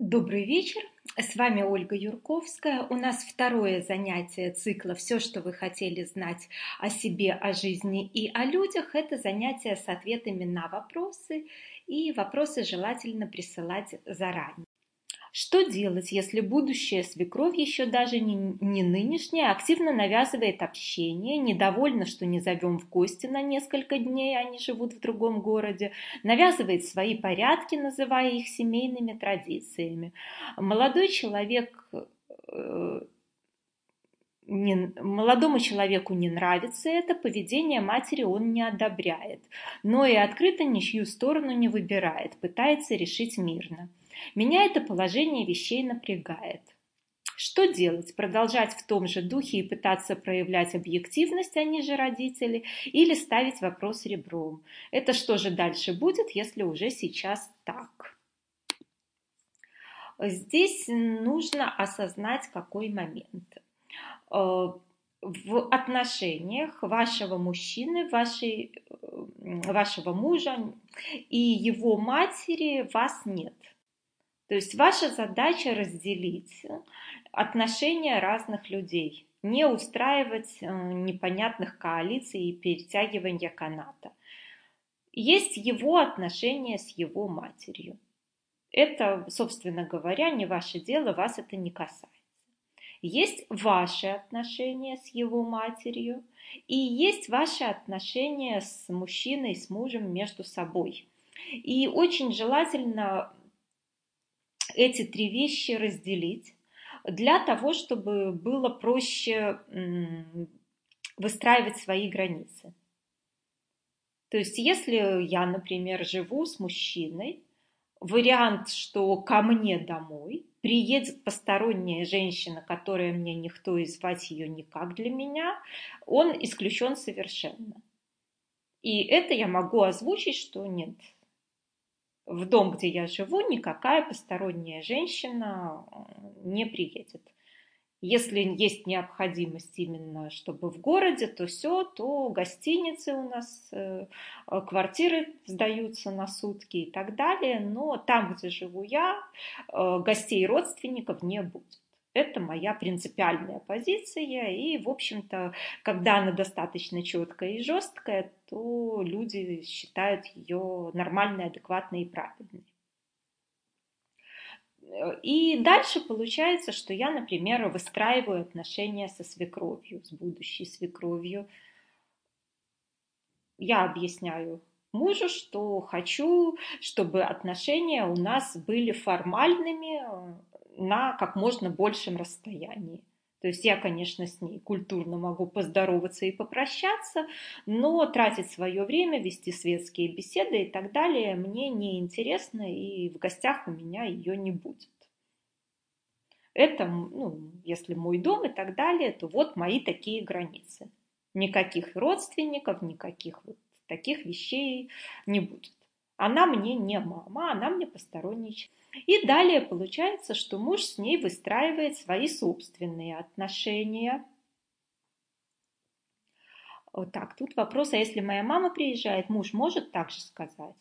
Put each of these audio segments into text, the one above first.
Добрый вечер, с вами Ольга Юрковская. У нас второе занятие цикла «Все, что вы хотели знать о себе, о жизни и о людях» – это занятие с ответами на вопросы, и вопросы желательно присылать заранее. Что делать, если будущая свекровь, еще даже не, не нынешняя, активно навязывает общение, недовольна, что не зовем в гости на несколько дней, они живут в другом городе, навязывает свои порядки, называя их семейными традициями. Молодой человек э, не, молодому человеку не нравится это, поведение матери он не одобряет, но и открыто ничью сторону не выбирает, пытается решить мирно. Меня это положение вещей напрягает. Что делать? Продолжать в том же духе и пытаться проявлять объективность, они же родители, или ставить вопрос ребром? Это что же дальше будет, если уже сейчас так? Здесь нужно осознать какой момент. Э, в отношениях вашего мужчины, вашей, э, вашего мужа и его матери вас нет – то есть ваша задача разделить отношения разных людей, не устраивать э, непонятных коалиций и перетягивания каната. Есть его отношения с его матерью. Это, собственно говоря, не ваше дело, вас это не касается. Есть ваши отношения с его матерью, и есть ваши отношения с мужчиной, с мужем между собой. И очень желательно эти три вещи разделить для того, чтобы было проще выстраивать свои границы. То есть, если я, например, живу с мужчиной, вариант, что ко мне домой приедет посторонняя женщина, которая мне никто и звать ее никак для меня, он исключен совершенно. И это я могу озвучить, что нет, в дом, где я живу, никакая посторонняя женщина э, не приедет. Если есть необходимость именно, чтобы в городе, то все, то гостиницы у нас, э, квартиры сдаются на сутки и так далее. Но там, где живу я, э, гостей и родственников не будет. Это моя принципиальная позиция, и, в общем-то, когда она достаточно четкая и жесткая, то люди считают ее нормальной, адекватной и правильной. И дальше получается, что я, например, выстраиваю отношения со свекровью, с будущей свекровью. Я объясняю мужу, что хочу, чтобы отношения у нас были формальными, на как можно большем расстоянии. То есть я, конечно, с ней культурно могу поздороваться и попрощаться, но тратить свое время, вести светские беседы и так далее мне не интересно, и в гостях у меня ее не будет. Это, ну, если мой дом и так далее, то вот мои такие границы. Никаких родственников, никаких вот таких вещей не будет. Она мне не мама, она мне посторонний. И далее получается, что муж с ней выстраивает свои собственные отношения. Вот так, тут вопрос, а если моя мама приезжает, муж может так же сказать?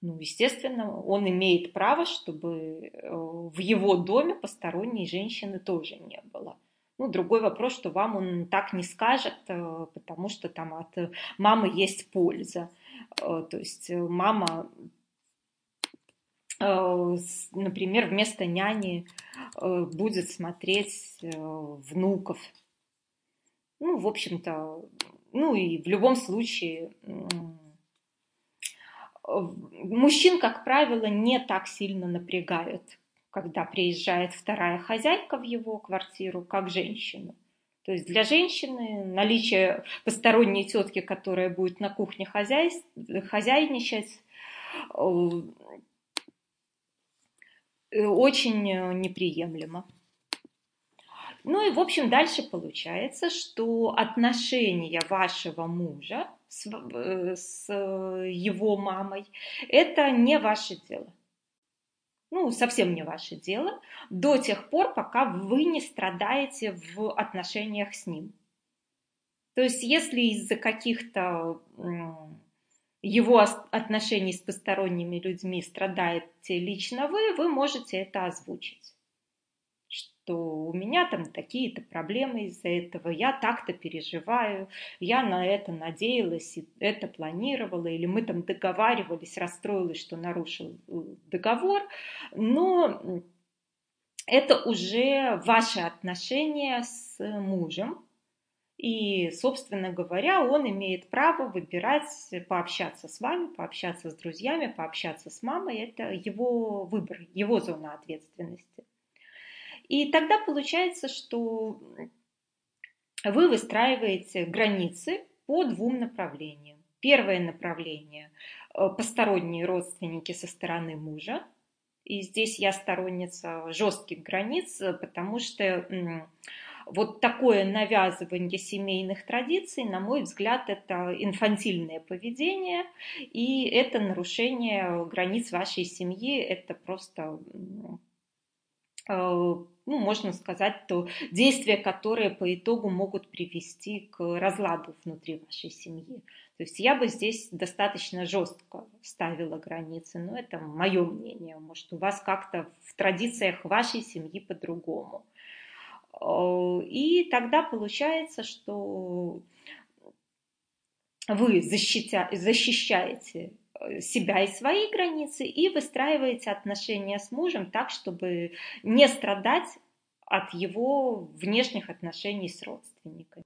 Ну, естественно, он имеет право, чтобы э, в его доме посторонней женщины тоже не было. Ну, другой вопрос, что вам он так не скажет, э, потому что там от мамы есть польза. Э, то есть мама Э, например, вместо няни э, будет смотреть э, внуков. Ну, в общем-то, ну и в любом случае мужчин, как правило, не так сильно напрягают, когда приезжает вторая хозяйка в его квартиру, как женщину. То есть для женщины наличие посторонней тетки, которая будет на кухне хозяй... хозяйничать, Э, очень неприемлемо. Ну и, в общем, дальше получается, что отношения вашего мужа с, э, с его мамой – это не ваше дело. Ну, совсем не ваше дело до тех пор, пока вы не страдаете в отношениях с ним. То есть, если из-за каких-то его отношений с посторонними людьми страдаете лично вы, вы можете это озвучить. Что у меня там такие-то проблемы из-за этого, я так-то переживаю, я на это надеялась, и это планировала, или мы там договаривались, расстроилась, что нарушил э, договор, но это уже ваши отношения с мужем, и, собственно говоря, он имеет право выбирать, пообщаться с вами, пообщаться с друзьями, пообщаться с мамой. Это его выбор, его зона ответственности. И тогда получается, что вы выстраиваете границы по двум направлениям. Первое направление э, – посторонние родственники со стороны мужа. И здесь я сторонница жестких границ, потому что вот такое навязывание семейных традиций, на мой взгляд, это инфантильное поведение, и это нарушение границ вашей семьи, это просто э, ну, можно сказать, то действия, которые по итогу могут привести к разладу внутри вашей семьи. То есть я бы здесь достаточно жестко ставила границы, но это мое мнение. Может, у вас как-то в традициях вашей семьи по-другому. Э, и тогда получается, что вы защитя, защищаете э, себя и свои границы и выстраиваете отношения с мужем так, чтобы не страдать от его внешних отношений с родственниками.